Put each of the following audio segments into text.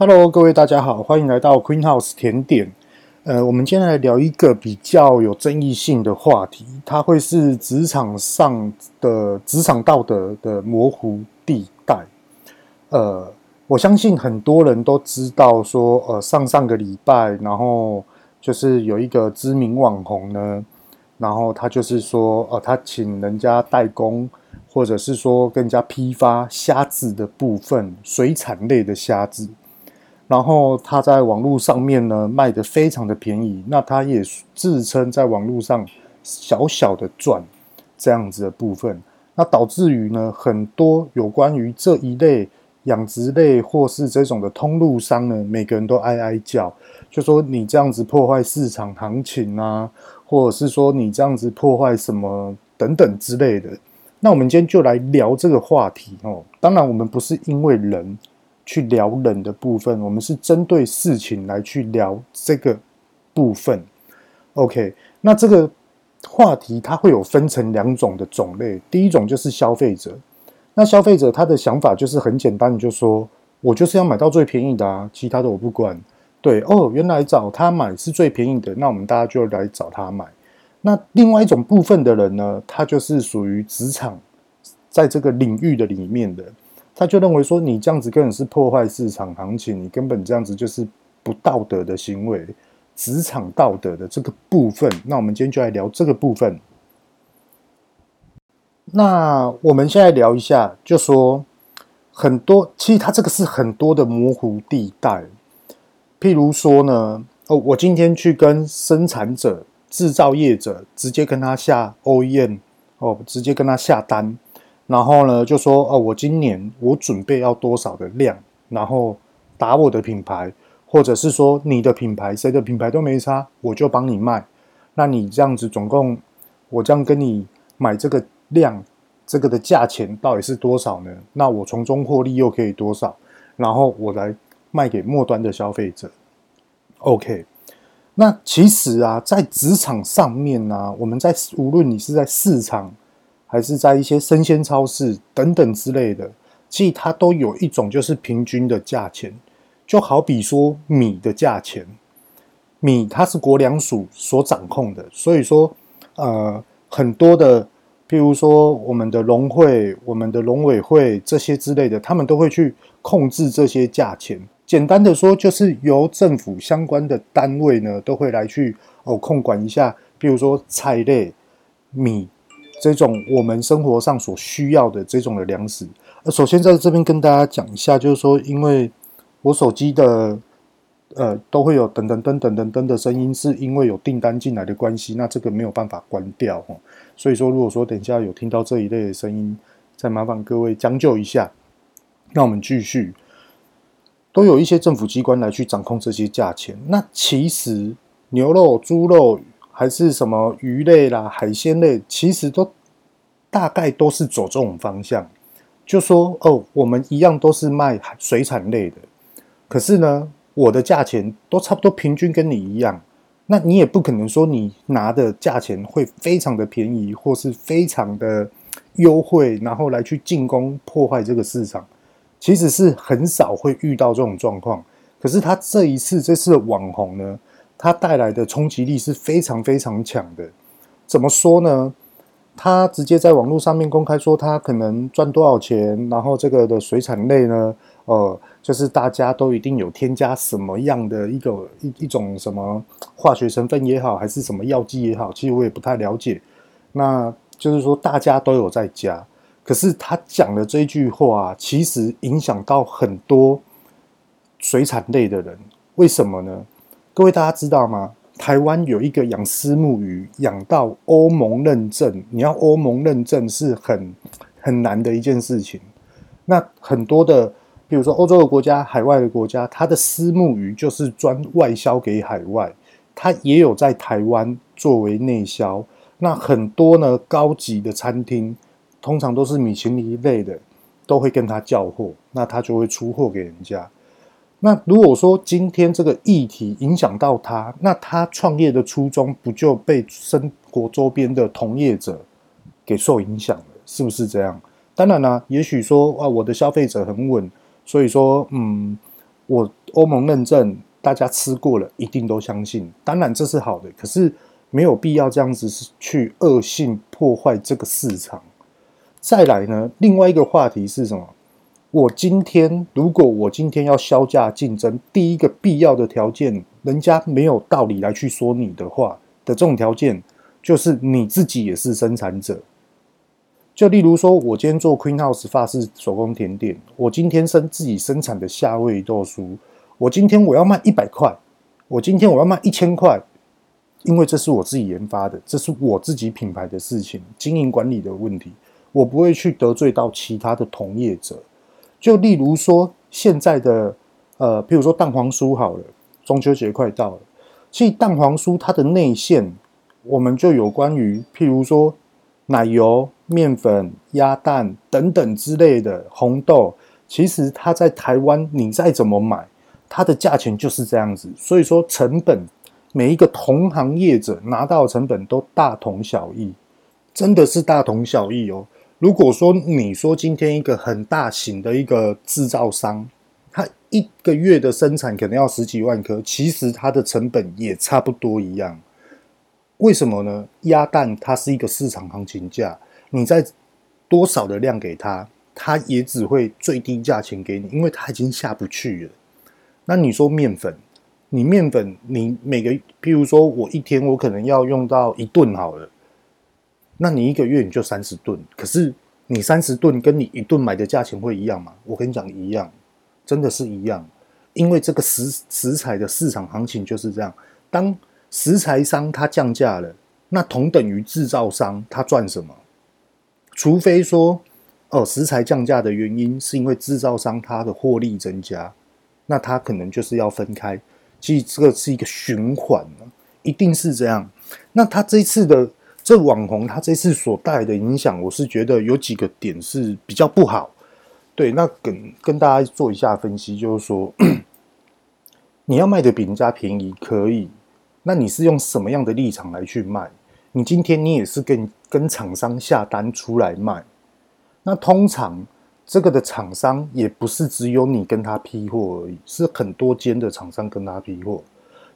Hello，各位大家好，欢迎来到 Queen House 甜点。呃，我们今天来聊一个比较有争议性的话题，它会是职场上的职场道德的模糊地带。呃，我相信很多人都知道说，呃，上上个礼拜，然后就是有一个知名网红呢，然后他就是说，呃，他请人家代工，或者是说跟人家批发虾子的部分，水产类的虾子。然后他在网络上面呢卖得非常的便宜，那他也自称在网络上小小的赚这样子的部分，那导致于呢很多有关于这一类养殖类或是这种的通路商呢，每个人都哀哀叫，就说你这样子破坏市场行情啊，或者是说你这样子破坏什么等等之类的。那我们今天就来聊这个话题哦，当然我们不是因为人。去聊人的部分，我们是针对事情来去聊这个部分。OK，那这个话题它会有分成两种的种类，第一种就是消费者。那消费者他的想法就是很简单，就说我就是要买到最便宜的啊，其他的我不管。对哦，原来找他买是最便宜的，那我们大家就来找他买。那另外一种部分的人呢，他就是属于职场在这个领域的里面的。他就认为说，你这样子根本是破坏市场行情，你根本这样子就是不道德的行为，职场道德的这个部分。那我们今天就来聊这个部分。那我们现在聊一下，就说很多，其实它这个是很多的模糊地带。譬如说呢，哦，我今天去跟生产者、制造业者直接跟他下 OEM，哦，直接跟他下单。然后呢，就说哦，我今年我准备要多少的量，然后打我的品牌，或者是说你的品牌，谁的品牌都没差，我就帮你卖。那你这样子总共，我这样跟你买这个量，这个的价钱到底是多少呢？那我从中获利又可以多少？然后我来卖给末端的消费者。OK，那其实啊，在职场上面呢、啊，我们在无论你是在市场。还是在一些生鲜超市等等之类的，其实它都有一种就是平均的价钱，就好比说米的价钱，米它是国粮署所掌控的，所以说呃很多的，譬如说我们的农会、我们的农委会这些之类的，他们都会去控制这些价钱。简单的说，就是由政府相关的单位呢，都会来去哦控管一下，譬如说菜类、米。这种我们生活上所需要的这种的粮食，呃，首先在这边跟大家讲一下，就是说，因为我手机的呃都会有噔噔噔噔噔噔的声音，是因为有订单进来的关系，那这个没有办法关掉哦。所以说，如果说等一下有听到这一类的声音，再麻烦各位将就一下。那我们继续，都有一些政府机关来去掌控这些价钱。那其实牛肉、猪肉。还是什么鱼类啦、海鲜类，其实都大概都是走这种方向。就说哦，我们一样都是卖水产类的，可是呢，我的价钱都差不多平均跟你一样。那你也不可能说你拿的价钱会非常的便宜，或是非常的优惠，然后来去进攻破坏这个市场。其实是很少会遇到这种状况。可是他这一次这次的网红呢？它带来的冲击力是非常非常强的。怎么说呢？他直接在网络上面公开说他可能赚多少钱，然后这个的水产类呢，呃，就是大家都一定有添加什么样的一个一一种什么化学成分也好，还是什么药剂也好，其实我也不太了解。那就是说大家都有在加，可是他讲的这句话，其实影响到很多水产类的人。为什么呢？各位大家知道吗？台湾有一个养私募鱼，养到欧盟认证，你要欧盟认证是很很难的一件事情。那很多的，比如说欧洲的国家、海外的国家，它的私募鱼就是专外销给海外，它也有在台湾作为内销。那很多呢，高级的餐厅，通常都是米其林一类的，都会跟他叫货，那他就会出货给人家。那如果说今天这个议题影响到他，那他创业的初衷不就被生活周边的同业者给受影响了？是不是这样？当然啦，也许说啊，我的消费者很稳，所以说，嗯，我欧盟认证，大家吃过了，一定都相信。当然这是好的，可是没有必要这样子去恶性破坏这个市场。再来呢，另外一个话题是什么？我今天如果我今天要削价竞争，第一个必要的条件，人家没有道理来去说你的话的这种条件，就是你自己也是生产者。就例如说，我今天做 Queen House 发式手工甜点，我今天生自己生产的夏威夷豆酥，我今天我要卖一百块，我今天我要卖一千块，因为这是我自己研发的，这是我自己品牌的事情，经营管理的问题，我不会去得罪到其他的同业者。就例如说，现在的呃，譬如说蛋黄酥好了，中秋节快到了，其实蛋黄酥它的内馅，我们就有关于譬如说奶油。面粉、鸭蛋等等之类的红豆，其实它在台湾，你再怎么买，它的价钱就是这样子。所以说，成本每一个同行业者拿到的成本都大同小异，真的是大同小异哦。如果说你说今天一个很大型的一个制造商，他一个月的生产可能要十几万颗，其实它的成本也差不多一样。为什么呢？鸭蛋它是一个市场行情价。你在多少的量给他，他也只会最低价钱给你，因为他已经下不去了。那你说面粉，你面粉，你每个，譬如说我一天我可能要用到一顿好了，那你一个月你就三十吨，可是你三十吨跟你一吨买的价钱会一样吗？我跟你讲一样，真的是一样，因为这个食食材的市场行情就是这样，当食材商他降价了，那同等于制造商他赚什么？除非说，哦，食材降价的原因是因为制造商他的获利增加，那他可能就是要分开。其实这个是一个循环，一定是这样。那他这次的这网红，他这次所带来的影响，我是觉得有几个点是比较不好。对，那跟跟大家做一下分析，就是说，你要卖的比人家便宜可以，那你是用什么样的立场来去卖？你今天你也是跟跟厂商下单出来卖，那通常这个的厂商也不是只有你跟他批货而已，是很多间的厂商跟他批货。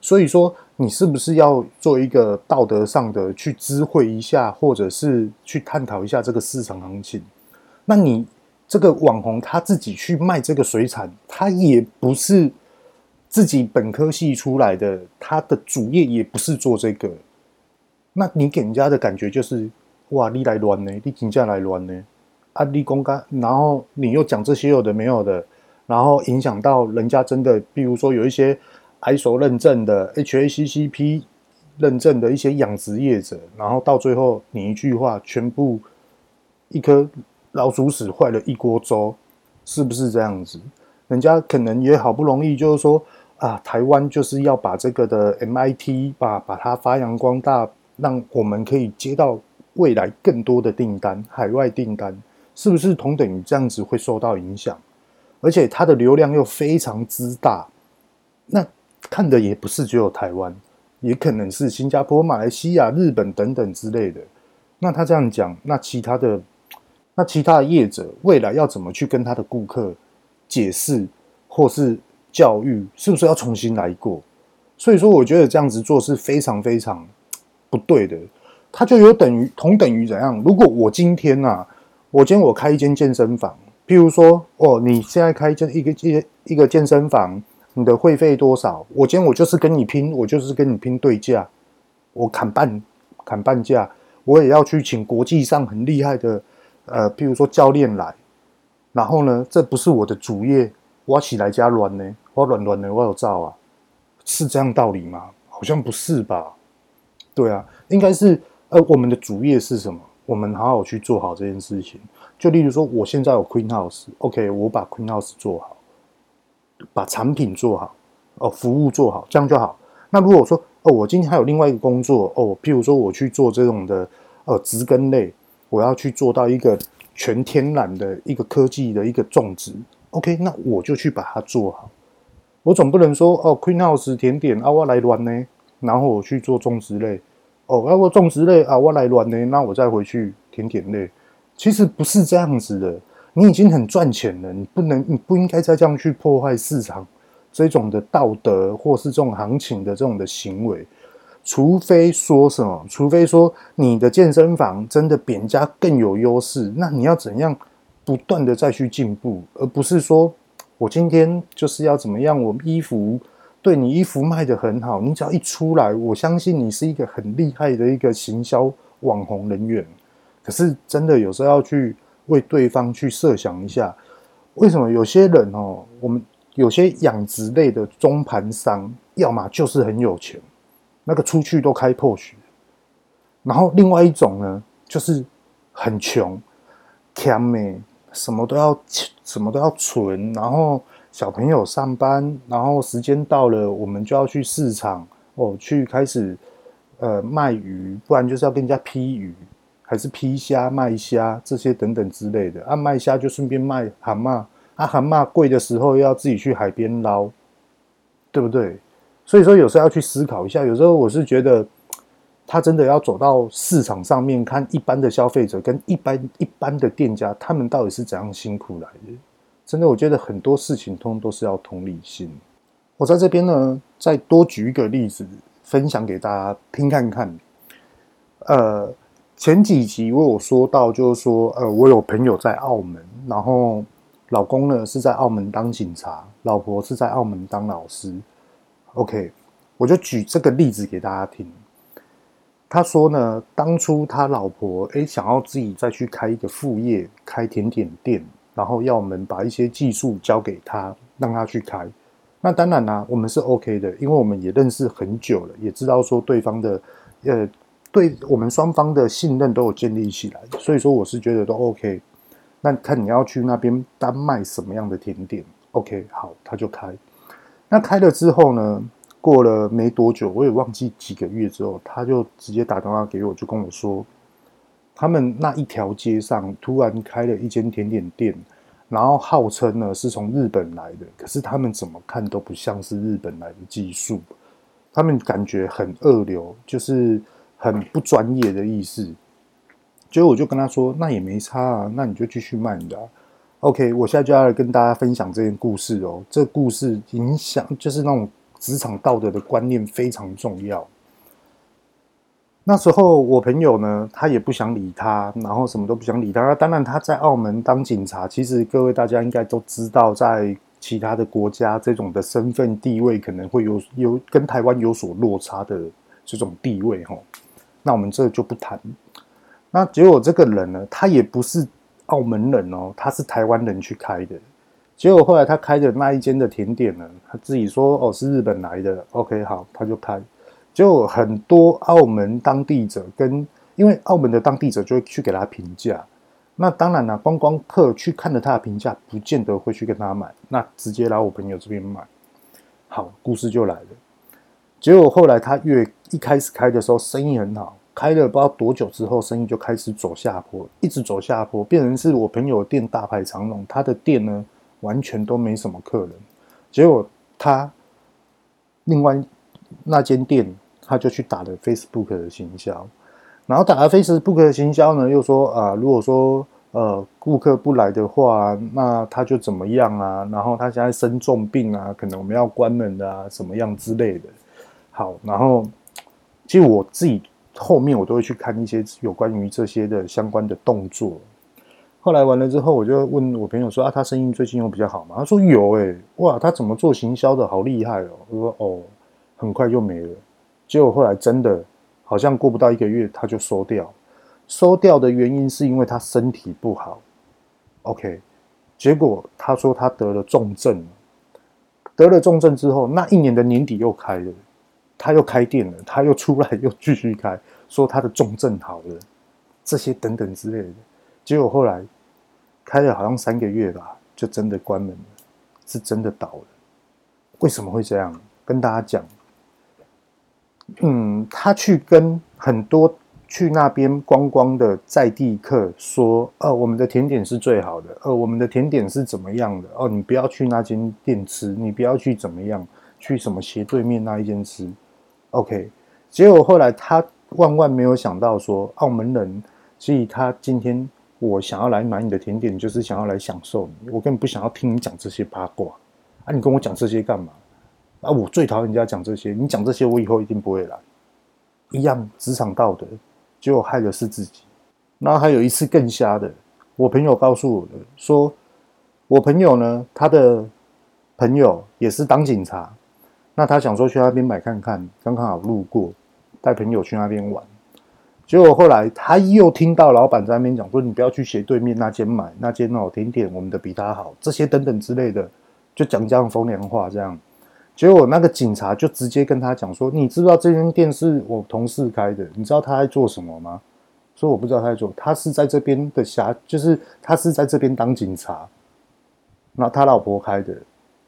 所以说，你是不是要做一个道德上的去知会一下，或者是去探讨一下这个市场行情？那你这个网红他自己去卖这个水产，他也不是自己本科系出来的，他的主业也不是做这个。那你给人家的感觉就是，哇，你来乱呢，你请假来乱呢，啊，你公开，然后你又讲这些有的没有的，然后影响到人家真的，比如说有一些 ISO 认证的 HACCP 认证的一些养殖业者，然后到最后你一句话，全部一颗老鼠屎坏了一锅粥，是不是这样子？人家可能也好不容易，就是说啊，台湾就是要把这个的 MIT 把把它发扬光大。让我们可以接到未来更多的订单，海外订单是不是同等于这样子会受到影响？而且它的流量又非常之大，那看的也不是只有台湾，也可能是新加坡、马来西亚、日本等等之类的。那他这样讲，那其他的那其他的业者未来要怎么去跟他的顾客解释或是教育，是不是要重新来过？所以说，我觉得这样子做是非常非常。不对的，他就有等于同等于怎样？如果我今天呐、啊，我今天我开一间健身房，譬如说，哦，你现在开一间一个一一个健身房，你的会费多少？我今天我就是跟你拼，我就是跟你拼对价，我砍半砍半价，我也要去请国际上很厉害的，呃，譬如说教练来，然后呢，这不是我的主业，我起来加软呢，我乱乱的我有照啊，是这样道理吗？好像不是吧。对啊，应该是呃，我们的主业是什么？我们好好去做好这件事情。就例如说，我现在有 Queen House，OK，我把 Queen House 做好，把产品做好，哦，服务做好，这样就好。那如果说哦，我今天还有另外一个工作哦，譬如说我去做这种的呃植根类，我要去做到一个全天然的一个科技的一个种植，OK，那我就去把它做好。我总不能说哦，Queen House 甜点啊，我来乱呢。然后我去做种植类，哦，那我种植类啊，我来乱呢，那我再回去甜点类。其实不是这样子的，你已经很赚钱了，你不能，你不应该再这样去破坏市场这种的道德或是这种行情的这种的行为，除非说什么，除非说你的健身房真的比人家更有优势，那你要怎样不断的再去进步，而不是说我今天就是要怎么样，我衣服对你衣服卖得很好，你只要一出来，我相信你是一个很厉害的一个行销网红人员。可是真的有时候要去为对方去设想一下，为什么有些人哦，我们。有些养殖类的中盘商，要么就是很有钱，那个出去都开破血然后另外一种呢，就是很穷，欠咩，什么都要什么都要存，然后小朋友上班，然后时间到了，我们就要去市场哦，去开始呃卖鱼，不然就是要跟人家批鱼，还是批虾卖虾这些等等之类的，啊卖虾就顺便卖蛤蟆。啊，蛤蟆贵的时候要自己去海边捞，对不对？所以说有时候要去思考一下。有时候我是觉得，他真的要走到市场上面看一般的消费者跟一般一般的店家，他们到底是怎样辛苦来的。真的，我觉得很多事情通通都是要同理心。我在这边呢，再多举一个例子分享给大家听看看。呃，前几集我有说到，就是说，呃，我有朋友在澳门，然后。老公呢是在澳门当警察，老婆是在澳门当老师。OK，我就举这个例子给大家听。他说呢，当初他老婆诶想要自己再去开一个副业，开甜点店，然后要我们把一些技术交给他，让他去开。那当然啦、我们是 OK 的，因为我们也认识很久了，也知道说对方的呃，对我们双方的信任都有建立起来，所以说我是觉得都 OK。那看你要去那边单卖什么样的甜点？OK，好，他就开。那开了之后呢，过了没多久，我也忘记几个月之后，他就直接打电话给我，就跟我说，他们那一条街上突然开了一间甜点店，然后号称呢是从日本来的，可是他们怎么看都不像是日本来的技术，他们感觉很二流，就是很不专业的意思。结果我就跟他说：“那也没差啊，那你就继续卖你的。” OK，我现在就要来跟大家分享这件故事哦。这故事影响就是那种职场道德的观念非常重要。那时候我朋友呢，他也不想理他，然后什么都不想理他。当然他在澳门当警察，其实各位大家应该都知道，在其他的国家这种的身份地位可能会有有跟台湾有所落差的这种地位哈。那我们这就不谈。那结果这个人呢，他也不是澳门人哦，他是台湾人去开的。结果后来他开的那一间的甜点呢，他自己说哦是日本来的，OK 好，他就开。结果很多澳门当地者跟，因为澳门的当地者就会去给他评价。那当然了，观光客去看了他的评价，不见得会去跟他买，那直接来我朋友这边买。好，故事就来了。结果后来他越一开始开的时候，生意很好。开了不知道多久之后，生意就开始走下坡，一直走下坡，变成是我朋友的店大排长龙，他的店呢完全都没什么客人。结果他另外那间店，他就去打了 Facebook 的行销，然后打了 Facebook 的行销呢，又说啊，如果说呃顾客不来的话，那他就怎么样啊？然后他现在生重病啊，可能我们要关门啊，什么样之类的。好，然后其实我自己。后面我都会去看一些有关于这些的相关的动作。后来完了之后，我就问我朋友说：“啊，他生意最近有比较好吗？”他说：“有诶、哇，他怎么做行销的好厉害哦！”我说：“哦，很快就没了。”结果后来真的好像过不到一个月，他就收掉。收掉的原因是因为他身体不好。OK，结果他说他得了重症，得了重症之后，那一年的年底又开了。他又开店了，他又出来又继续开，说他的重症好了，这些等等之类的。结果后来开了好像三个月吧，就真的关门了，是真的倒了。为什么会这样？跟大家讲，嗯，他去跟很多去那边观光的在地客说，呃，我们的甜点是最好的，呃，我们的甜点是怎么样的？哦，你不要去那间店吃，你不要去怎么样，去什么斜对面那一间吃。OK，结果后来他万万没有想到说，澳门人，所以他今天我想要来买你的甜点，就是想要来享受你，我根本不想要听你讲这些八卦啊！你跟我讲这些干嘛？啊，我最讨厌人家讲这些，你讲这些，我以后一定不会来。一样职场道德，结果害的是自己。然后还有一次更瞎的，我朋友告诉我的，说我朋友呢，他的朋友也是当警察，那他想说去那边买看看，刚刚好路过，带朋友去那边玩。结果后来他又听到老板在那边讲说：“你不要去斜对面那间买，那间哦甜点我们的比他好，这些等等之类的，就讲这样风凉话。”这样，结果那个警察就直接跟他讲说：“你知不知道这间店是我同事开的？你知道他在做什么吗？”说我不知道他在做，他是在这边的辖，就是他是在这边当警察，那他老婆开的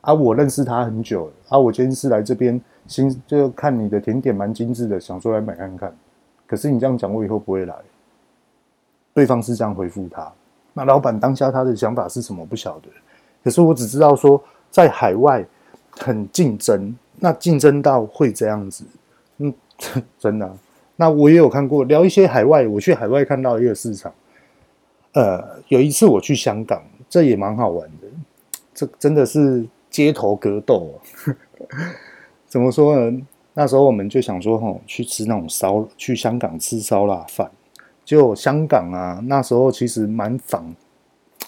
啊，我认识他很久了啊，我今天是来这边新就看你的甜点蛮精致的，想说来买看看。可是你这样讲，我以后不会来。对方是这样回复他。那老板当下他的想法是什么？不晓得。可是我只知道说，在海外很竞争，那竞争到会这样子，嗯，真的。那我也有看过，聊一些海外，我去海外看到一个市场。呃，有一次我去香港，这也蛮好玩的。这真的是街头格斗。怎么说呢？那时候我们就想说，吼，去吃那种烧，去香港吃烧腊饭。就香港啊，那时候其实蛮反，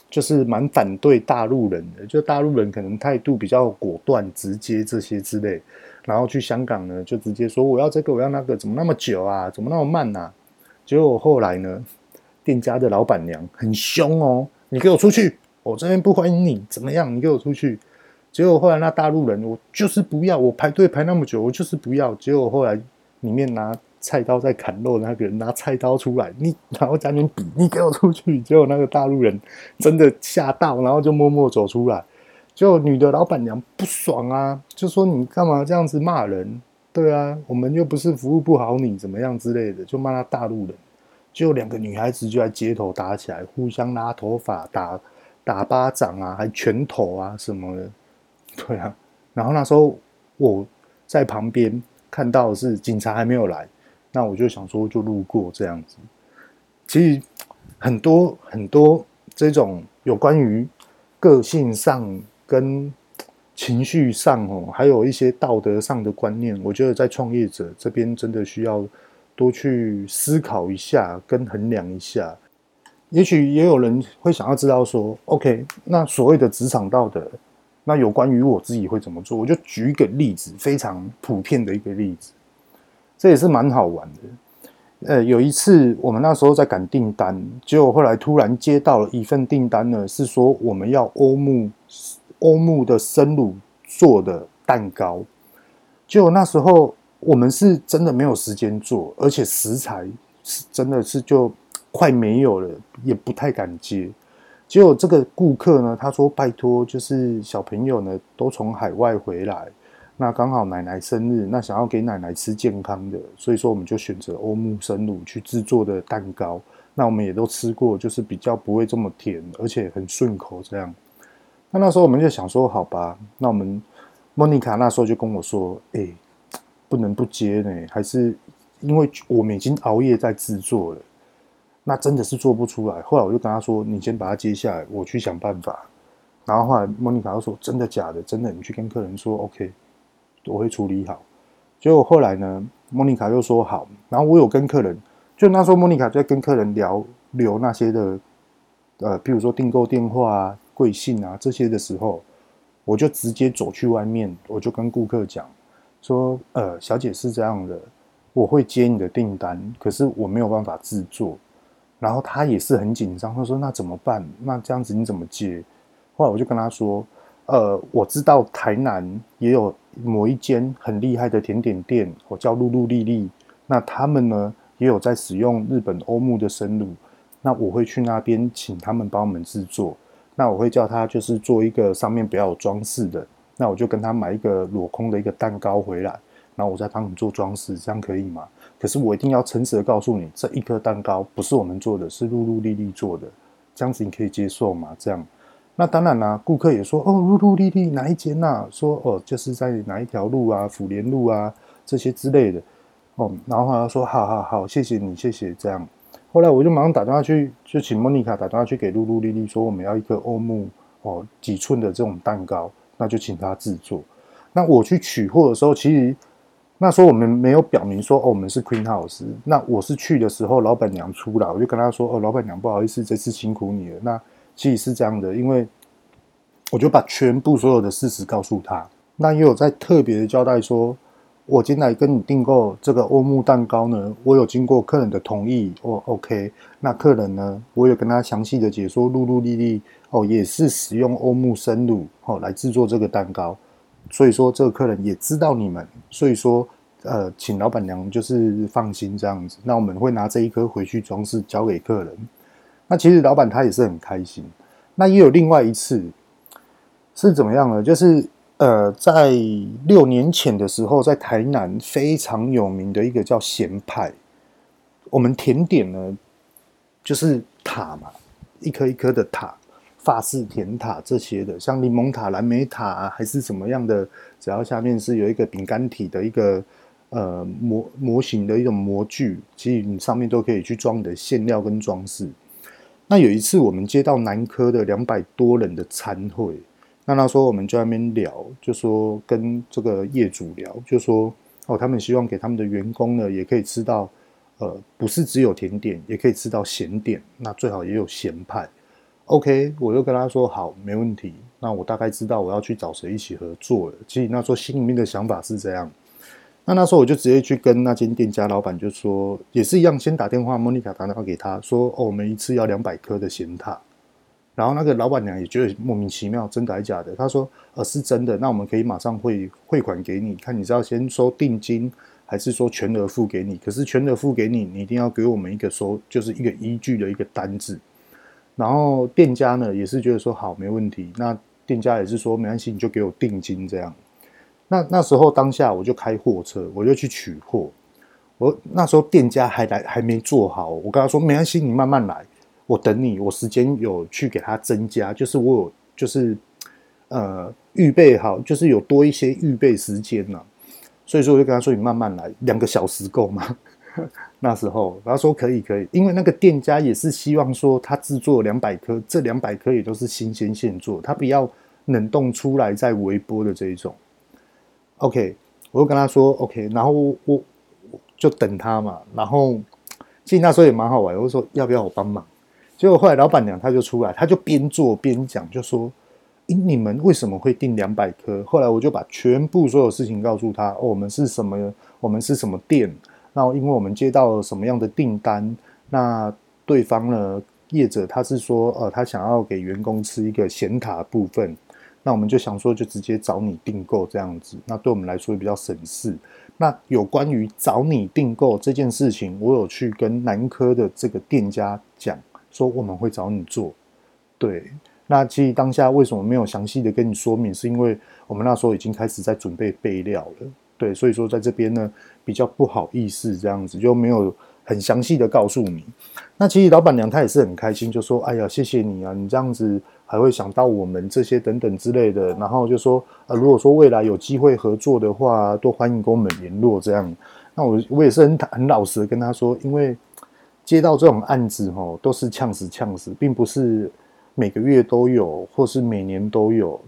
就是蛮反对大陆人的。就大陆人可能态度比较果断、直接这些之类。然后去香港呢，就直接说我要这个，我要那个，怎么那么久啊？怎么那么慢啊？结果后来呢，店家的老板娘很凶哦，你给我出去，我这边不欢迎你，怎么样？你给我出去。结果后来那大陆人，我就是不要，我排队排那么久，我就是不要。结果后来里面拿菜刀在砍肉那个人拿菜刀出来，你然后在那边比，你给我出去。结果那个大陆人真的吓到，然后就默默走出来。结果女的老板娘不爽啊，就说你干嘛这样子骂人？对啊，我们又不是服务不好你怎么样之类的，就骂他大陆人。结果两个女孩子就在街头打起来，互相拉头发、打打巴掌啊，还拳头啊什么的。对啊，然后那时候我在旁边看到是警察还没有来，那我就想说就路过这样子。其实很多很多这种有关于个性上跟情绪上哦，还有一些道德上的观念，我觉得在创业者这边真的需要多去思考一下跟衡量一下。也许也有人会想要知道说，OK，那所谓的职场道德。那有关于我自己会怎么做，我就举一个例子，非常普遍的一个例子，这也是蛮好玩的。呃，有一次我们那时候在赶订单，结果后来突然接到了一份订单呢，是说我们要欧木欧木的生乳做的蛋糕。结果那时候我们是真的没有时间做，而且食材是真的是就快没有了，也不太敢接。结果这个顾客呢，他说：“拜托，就是小朋友呢都从海外回来，那刚好奶奶生日，那想要给奶奶吃健康的，所以说我们就选择欧姆生乳去制作的蛋糕。那我们也都吃过，就是比较不会这么甜，而且很顺口这样。那那时候我们就想说，好吧，那我们莫妮卡那时候就跟我说：，哎，不能不接呢，还是因为我们已经熬夜在制作了。”那真的是做不出来。后来我就跟他说：“你先把它接下来，我去想办法。”然后后来莫妮卡就说：“真的假的？真的，你去跟客人说，OK，我会处理好。”结果后来呢，莫妮卡又说好。然后我有跟客人，就那时候莫妮卡在跟客人聊留那些的，呃，比如说订购电话啊、贵姓啊这些的时候，我就直接走去外面，我就跟顾客讲说：“呃，小姐是这样的，我会接你的订单，可是我没有办法制作。”然后他也是很紧张，他说：“那怎么办？那这样子你怎么接？”后来我就跟他说：“呃，我知道台南也有某一间很厉害的甜点店，我叫露露丽丽。那他们呢也有在使用日本欧姆的生乳。那我会去那边请他们帮我们制作。那我会叫他就是做一个上面比较有装饰的。那我就跟他买一个镂空的一个蛋糕回来，然后我再帮你做装饰，这样可以吗？”可是我一定要诚实的告诉你，这一颗蛋糕不是我们做的，是露露丽丽做的，这样子你可以接受吗？这样，那当然啦、啊，顾客也说哦，露露丽丽哪一间呐、啊？说哦，就是在哪一条路啊，府连路啊这些之类的哦。然后他说好好好，谢谢你，谢谢这样。后来我就马上打电话去，就请莫妮卡打电话去给露露丽丽说，我们要一个欧姆哦几寸的这种蛋糕，那就请他制作。那我去取货的时候，其实那时候我们没有表明说哦，我们是 Queen House。那我是去的时候，老板娘出来，我就跟她说哦，老板娘不好意思，这次辛苦你了。那其实是这样的，因为我就把全部所有的事实告诉她。那也有在特别的交代说。我今来跟你订购这个欧木蛋糕呢，我有经过客人的同意哦，OK。那客人呢，我有跟他详细的解说，露露丽丽哦，也是使用欧木生乳哦来制作这个蛋糕，所以说这个客人也知道你们，所以说呃，请老板娘就是放心这样子。那我们会拿这一颗回去装饰交给客人。那其实老板他也是很开心。那也有另外一次是怎么样呢？就是。呃，在六年前的时候，在台南非常有名的一个叫咸派，我们甜点呢就是塔嘛，一颗一颗的塔，法式甜塔这些的，像柠檬塔、蓝莓塔啊，还是什么样的，只要下面是有一个饼干体的一个呃模模型的一种模具，其实你上面都可以去装你的馅料跟装饰。那有一次我们接到南科的两百多人的餐会。那他说，我们就在那边聊，就说跟这个业主聊，就说哦，他们希望给他们的员工呢，也可以吃到，呃，不是只有甜点，也可以吃到咸点，那最好也有咸派。OK，我就跟他说好，没问题。那我大概知道我要去找谁一起合作了。其实那时候心里面的想法是这样。那那时候我就直接去跟那间店家老板就说，也是一样，先打电话，莫妮卡打电话给他说，哦，我们一次要两百颗的咸塔。然后那个老板娘也觉得莫名其妙，真的还假的？她说：“呃，是真的。那我们可以马上汇汇款给你，看你是要先收定金，还是说全额付给你？可是全额付给你，你一定要给我们一个收，就是一个依据的一个单子。然后店家呢也是觉得说好，没问题。那店家也是说没关系，你就给我定金这样。那那时候当下我就开货车，我就去取货。我那时候店家还来还没做好，我跟他说没关系，你慢慢来。”我等你，我时间有去给他增加，就是我有就是呃预备好，就是有多一些预备时间呢、所以说我就跟他说：“你慢慢来，两个小时够吗？” 那时候他说：“可以，可以。”因为那个店家也是希望说他制作两百颗，这两百颗也都是新鲜现做，他不要冷冻出来再微波的这一种。OK，我就跟他说：“OK。”然后我我就等他嘛。然后其实那时候也蛮好玩，我就说：“要不要我帮忙？”结果后来老板娘她就出来，她就边做边讲，就说：“诶，你们为什么会订两百颗？”后来我就把全部所有事情告诉她：“哦，我们是什么？我们是什么店？那因为我们接到什么样的订单？那对方呢，业者他是说，呃，他想要给员工吃一个显卡部分，那我们就想说，就直接找你订购这样子。那对我们来说也比较省事。那有关于找你订购这件事情，我有去跟南科的这个店家讲。”说我们会找你做，对。那其实当下为什么没有详细的跟你说明？是因为我们那时候已经开始在准备备料了，对。所以说在这边呢，比较不好意思这样子，就没有很详细的告诉你。那其实老板娘她也是很开心，就说：“哎呀，谢谢你啊，你这样子还会想到我们这些等等之类的。”然后就说：“呃，如果说未来有机会合作的话，都欢迎跟我们联络。”这样。那我我也是很很老实的跟他说，因为。接到这种案子吼，都是呛死呛死，并不是每个月都有，或是每年都有。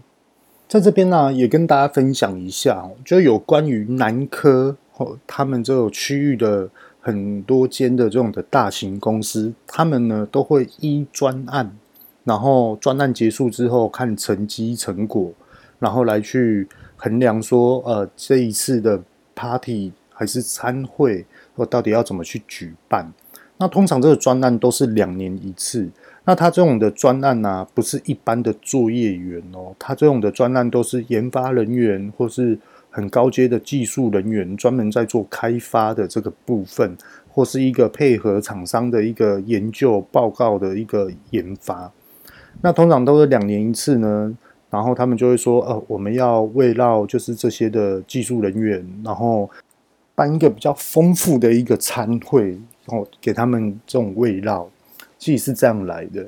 在这边呢，也跟大家分享一下，就有关于南科哦，他们这种区域的很多间的这种的大型公司，他们呢都会依专案，然后专案结束之后看成绩成果，然后来去衡量说，呃，这一次的 party 还是餐会，或到底要怎么去举办。那通常这个专案都是两年一次。那他这种的专案呢、不是一般的作业员哦，他这种的专案都是研发人员或是很高阶的技术人员，专门在做开发的这个部分，或是一个配合厂商的一个研究报告的一个研发。那通常都是两年一次呢，然后他们就会说，呃，我们要围绕就是这些的技术人员，然后办一个比较丰富的一个餐会。然后，给他们这种围绕，其实是这样来的。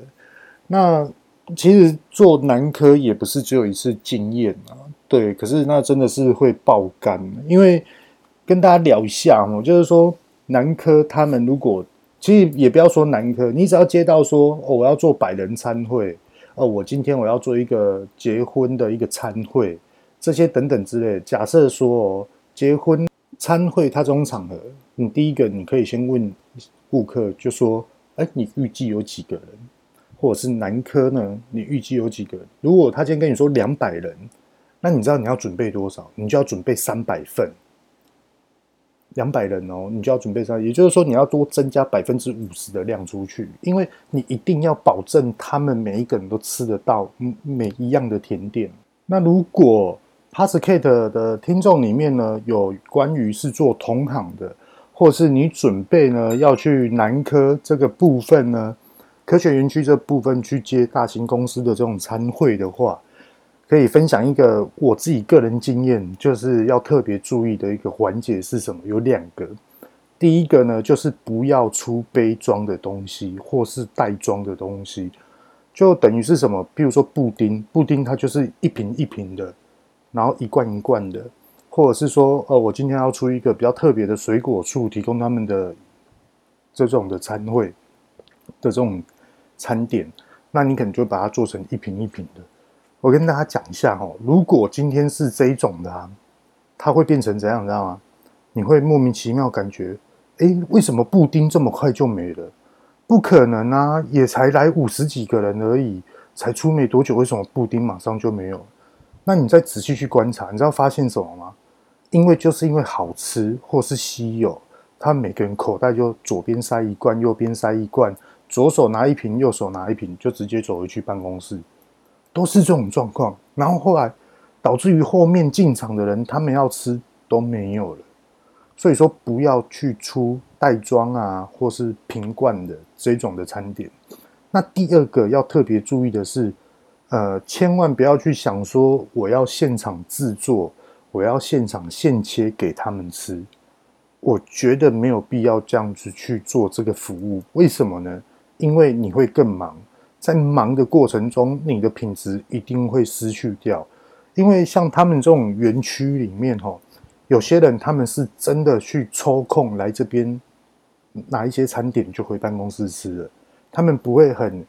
那其实做男科也不是只有一次经验啊，对。可是那真的是会爆肝，因为跟大家聊一下哦，就是说男科他们如果其实也不要说男科，你只要接到说哦，我要做百人餐会，哦，我今天我要做一个结婚的一个餐会，这些等等之类。假设说哦，结婚餐会，它这种场合，你第一个你可以先问顾客，就说：“哎，你预计有几个人？或者是男科呢？你预计有几个人？如果他今天跟你说两百人，那你知道你要准备多少？你就要准备三百份。两百人哦，你就要准备三，也就是说你要多增加百分之五十的量出去，因为你一定要保证他们每一个人都吃得到每一样的甜点。那如果 Podcast 的听众里面呢，有关于是做同行的，或是你准备呢要去南科这个部分呢，科学园区这部分去接大型公司的这种餐会的话。可以分享一个我自己个人经验，就是要特别注意的一个环节是什么？有两个。第一个呢，就是不要出杯装的东西，或是袋装的东西，就等于是什么？比如说布丁，布丁它就是一瓶一瓶的，然后一罐一罐的，或者是说，呃，我今天要出一个比较特别的水果树，提供他们的这种的餐会的这种餐点，那你可能就把它做成一瓶一瓶的。我跟大家讲一下哦，如果今天是这一种的啊，它会变成怎样，你知道吗？你会莫名其妙感觉，诶，为什么布丁这么快就没了？不可能啊，也才来五十几个人而已，才出没多久，为什么布丁马上就没有？那你再仔细去观察，你知道发现什么吗？因为就是因为好吃或是稀有，他每个人口袋就左边塞一罐，右边塞一罐，左手拿一瓶，右手拿一瓶，就直接走回去办公室。都是这种状况，然后后来导致于后面进场的人，他们要吃都没有了。所以说，不要去出袋装啊，或是瓶罐的这种的餐点。那第二个要特别注意的是，呃，千万不要去想说我要现场制作，我要现场现切给他们吃。我觉得没有必要这样子去做这个服务。为什么呢？因为你会更忙。在忙的过程中，你的品质一定会失去掉，因为像他们这种园区里面，哈，有些人他们是真的去抽空来这边拿一些餐点就回办公室吃了，他们不会很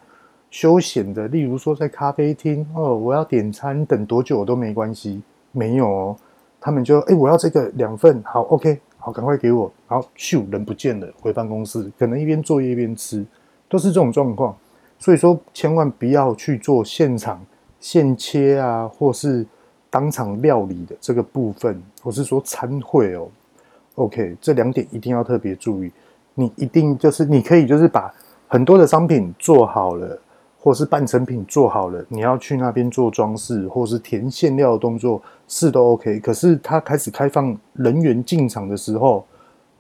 休闲的，例如说在咖啡厅哦，我要点餐，等多久都没关系，没有哦，他们就哎，我要这个两份，好，OK，好，赶快给我，然后咻，人不见了，回办公室，可能一边作业一边吃，都是这种状况。所以说，千万不要去做现场现切啊，或是当场料理的这个部分，或是说餐会哦。OK，这两点一定要特别注意。你一定就是你可以就是把很多的商品做好了，或是半成品做好了，你要去那边做装饰，或是填馅料的动作是都 OK。可是它开始开放人员进场的时候，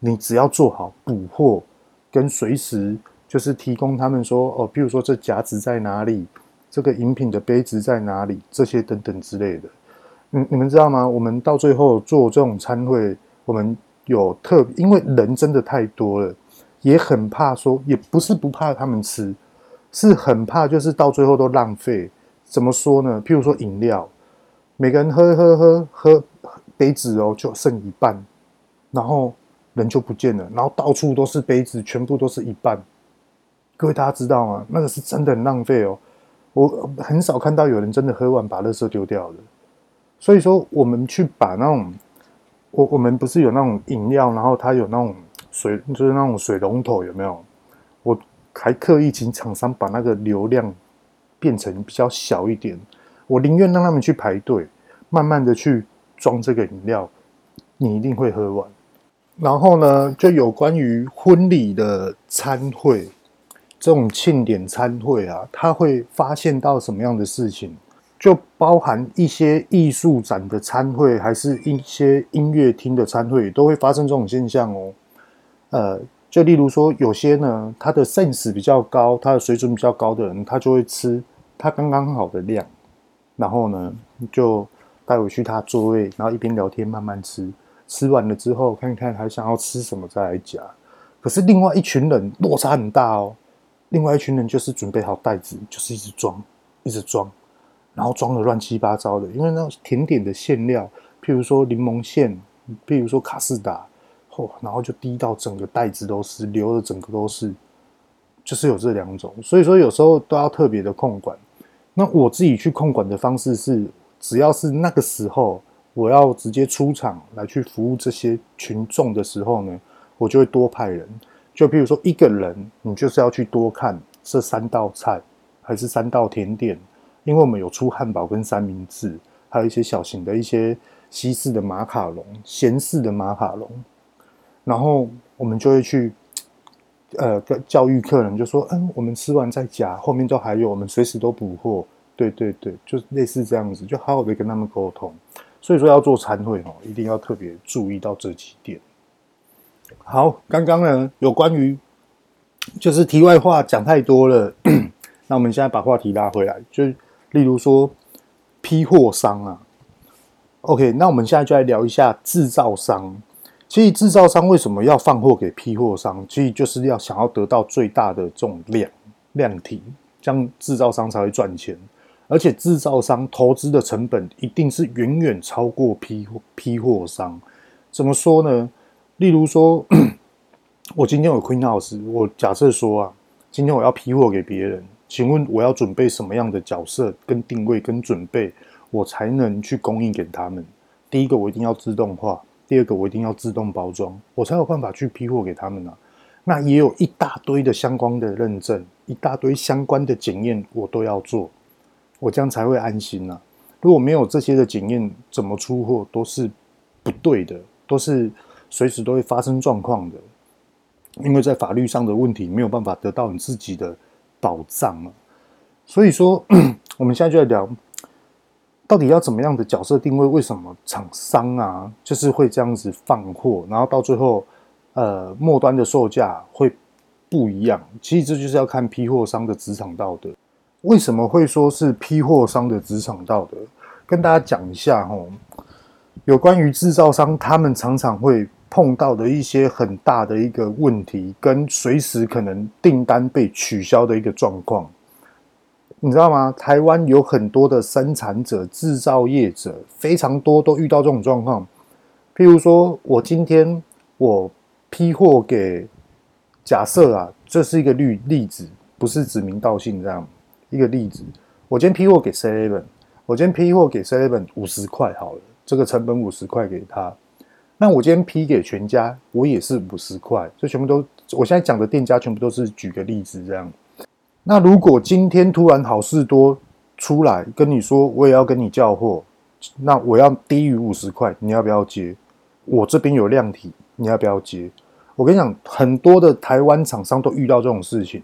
你只要做好补货跟随时。就是提供他们说哦，比如说这夹子在哪里，这个饮品的杯子在哪里，这些等等之类的。嗯，你们知道吗？我们到最后做这种餐会，我们有特，因为人真的太多了，也很怕说，也不是不怕他们吃，是很怕就是到最后都浪费。怎么说呢？譬如说饮料，每个人喝喝喝喝杯子哦，就剩一半，然后人就不见了，然后到处都是杯子，全部都是一半。各位大家知道吗？那个是真的很浪费哦。我很少看到有人真的喝完把垃圾丢掉的。所以说，我们去把那种，我我们不是有那种饮料，然后它有那种水，就是那种水龙头，有没有？我还刻意请厂商把那个流量变成比较小一点。我宁愿让他们去排队，慢慢的去装这个饮料，你一定会喝完。然后呢，就有关于婚礼的餐会。这种庆典餐会啊，他会发现到什么样的事情？就包含一些艺术展的餐会，还是一些音乐厅的餐会，都会发生这种现象哦。呃，就例如说，有些呢，他的 sense 比较高，他的水准比较高的人，他就会吃他刚刚好的量，然后呢，就带回去他座位，然后一边聊天慢慢吃。吃完了之后，看看还想要吃什么再来夹。可是另外一群人落差很大哦。另外一群人就是准备好袋子，就是一直装，一直装，然后装的乱七八糟的。因为那甜点的馅料，譬如说柠檬馅，譬如说卡士达，然后就滴到整个袋子都是，流的整个都是，就是有这两种。所以说有时候都要特别的控管。那我自己去控管的方式是，只要是那个时候我要直接出场来去服务这些群众的时候呢，我就会多派人。就比如说一个人，你就是要去多看这三道菜还是三道甜点，因为我们有出汉堡跟三明治，还有一些小型的一些西式的马卡龙、咸式的马卡龙，然后我们就会去。呃，教育客人就说，嗯，我们吃完再加，后面都还有，我们随时都补货。对对对，就类似这样子，就好好的跟他们沟通。所以说要做餐会哦，一定要特别注意到这几点。好，刚刚呢有关于就是题外话讲太多了，那我们现在把话题拉回来，就例如说批货商啊，OK，那我们现在就来聊一下制造商。其实制造商为什么要放货给批货商？其实就是要想要得到最大的这种量量体，这样制造商才会赚钱。而且制造商投资的成本一定是远远超过批批货商。怎么说呢？例如说，我今天有 Queen House，我假设说啊，今天我要批货给别人，请问我要准备什么样的角色、跟定位、跟准备，我才能去供应给他们？第一个，我一定要自动化。第二个，我一定要自动包装，我才有办法去批货给他们啊。那也有一大堆的相关的认证，一大堆相关的检验，我都要做，我这样才会安心啊。如果没有这些的检验，怎么出货都是不对的，都是随时都会发生状况的。因为在法律上的问题，没有办法得到你自己的保障啊。所以说，我们现在就来聊。到底要怎么样的角色定位？为什么厂商啊，就是会这样子放货，然后到最后，呃，末端的售价会不一样？其实这就是要看批货商的职场道德。为什么会说是批货商的职场道德？跟大家讲一下哈，有关于制造商他们常常会碰到的一些很大的一个问题，跟随时可能订单被取消的一个状况。你知道吗？台湾有很多的生产者、制造业者，非常多都遇到这种状况。譬如说，我今天我批货给，假设啊，这是一个例例子，不是指名道姓这样一个例子。我今天批货给 Seven，我今天批货给 Seven 五十块好了，这个成本五十块给他。那我今天批给全家，我也是五十块，这全部都，我现在讲的店家全部都是举个例子这样。那如果今天突然好事多出来跟你说，我也要跟你叫货，那我要低于五十块，你要不要接？我这边有量体，你要不要接？我跟你讲，很多的台湾厂商都遇到这种事情。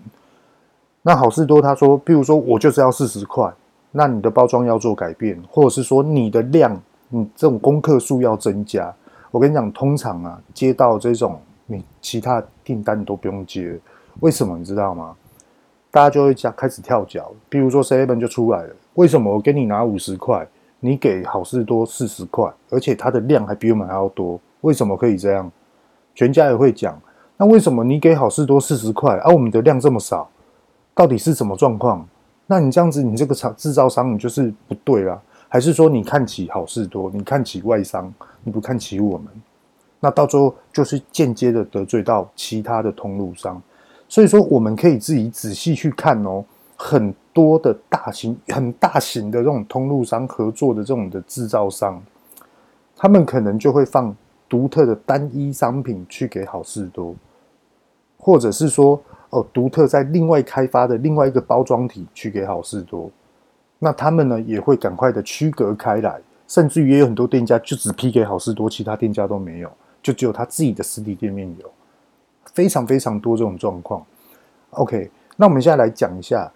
那好事多他说，比如说我就是要四十块，那你的包装要做改变，或者是说你的量，你这种功课数要增加。我跟你讲，通常啊，接到这种你其他订单你都不用接，为什么你知道吗？大家就会讲开始跳脚，比如说 seven 就出来了。为什么我给你拿五十块，你给好事多四十块，而且它的量还比我们还要多？为什么可以这样？全家也会讲。那为什么你给好事多四十块，而我们的量这么少？到底是什么状况？那你这样子，你这个厂制造商你就是不对啦？还是说你看起好事多，你看起外商，你不看起我们？那到最后就是间接的得罪到其他的通路商。所以说，我们可以自己仔细去看哦，很多的大型、很大型的这种通路商合作的这种的制造商，他们可能就会放独特的单一商品去给好事多，或者是说哦，独特在另外开发的另外一个包装体去给好事多。那他们呢也会赶快的区隔开来，甚至于也有很多店家就只批给好事多，其他店家都没有，就只有他自己的实体店面有。非常非常多这种状况，OK，那我们现在来讲一下，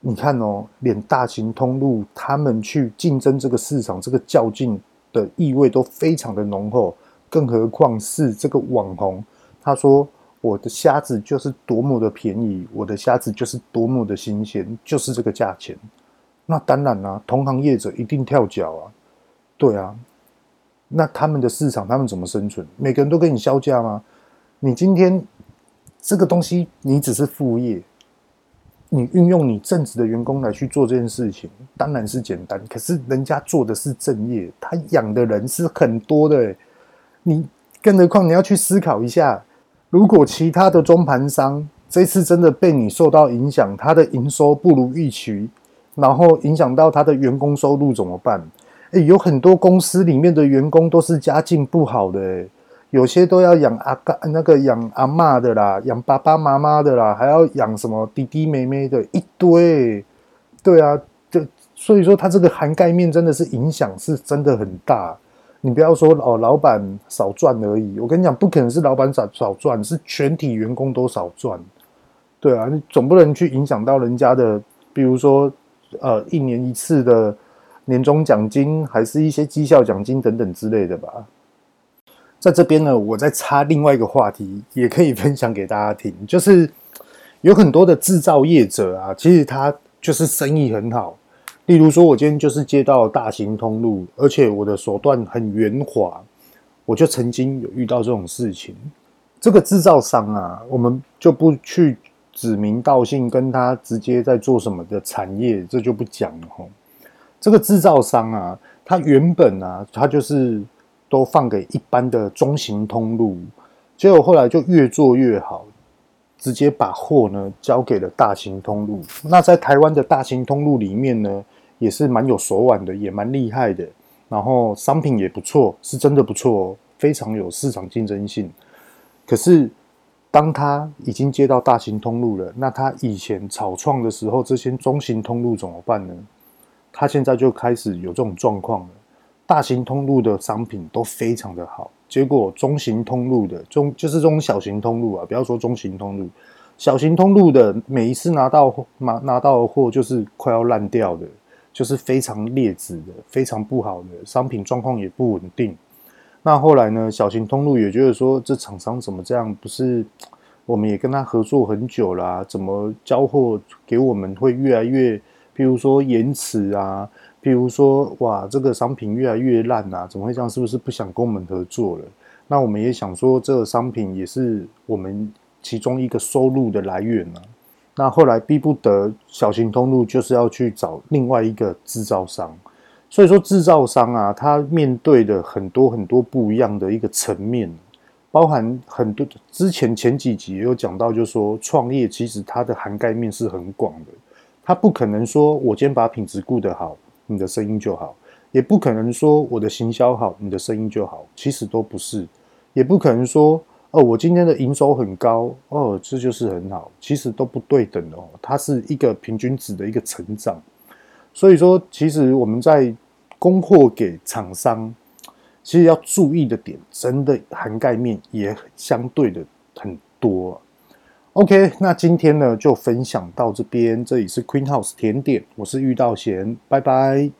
你看哦，连大型通路他们去竞争这个市场，这个较劲的意味都非常的浓厚，更何况是这个网红，他说我的虾子就是多么的便宜，我的虾子就是多么的新鲜，就是这个价钱，那当然啦、同行业者一定跳脚啊，对啊，那他们的市场他们怎么生存？每个人都跟你削价吗？你今天这个东西，你只是副业，你运用你正职的员工来去做这件事情，当然是简单。可是人家做的是正业，他养的人是很多的。你更何况你要去思考一下，如果其他的中盘商这次真的被你受到影响，他的营收不如预期，然后影响到他的员工收入怎么办？诶，有很多公司里面的员工都是家境不好的，诶，有些都要养阿干那个养阿嬷的啦，养爸爸妈妈的啦，还要养什么弟弟妹妹的一堆。对啊，就所以说他这个涵盖面真的是影响是真的很大。你不要说哦，老板少赚而已。我跟你讲，不可能是老板少少赚，是全体员工都少赚。对啊，你总不能去影响到人家的，比如说呃，一年一次的年终奖金，还是一些绩效奖金等等之类的吧。在这边呢，我再插另外一个话题，也可以分享给大家听，就是有很多的制造业者啊，其实他就是生意很好。例如说，我今天就是接到大型通路，而且我的手段很圆滑，我就曾经有遇到这种事情。这个制造商啊，我们就不去指名道姓，跟他直接在做什么的产业，这就不讲了吼。这个制造商啊，他原本啊，他就是都放给一般的中型通路，结果后来就越做越好。直接把货呢交给了大型通路。那在台湾的大型通路里面呢，也是蛮有手腕的，也蛮厉害的。然后商品也不错，是真的不错哦，非常有市场竞争性。可是当他已经接到大型通路了，那他以前草创的时候，这些中型通路怎么办呢？他现在就开始有这种状况了。大型通路的商品都非常的好。结果中型通路的中就是这种小型通路啊，不要说中型通路，小型通路的每一次拿到拿拿到的货就是快要烂掉的，就是非常劣质的，非常不好的商品，状况也不稳定。那后来呢，小型通路也觉得说，这厂商怎么这样？不是我们也跟他合作很久啦，怎么交货给我们会越来越，譬如说延迟啊？譬如说，哇，这个商品越来越烂啊，怎么会这样？是不是不想跟我们合作了？那我们也想说，这个商品也是我们其中一个收入的来源呢。那后来逼不得，小型通路就是要去找另外一个制造商。所以说，制造商啊，他面对的很多很多不一样的一个层面，包含很多。之前前几集也有讲到，就是说创业其实它的涵盖面是很广的，它不可能说我今天把品质顾得好。你的声音就好，也不可能说我的行销好，你的声音就好，其实都不是，也不可能说哦，我今天的营收很高哦，这就是很好，其实都不对等的哦，它是一个平均值的一个成长，所以说，其实我们在供货给厂商，其实要注意的点，真的涵盖面也相对的很多。OK，那今天呢就分享到这边。这里是 Queen House 甜点，我是玉道贤，拜拜。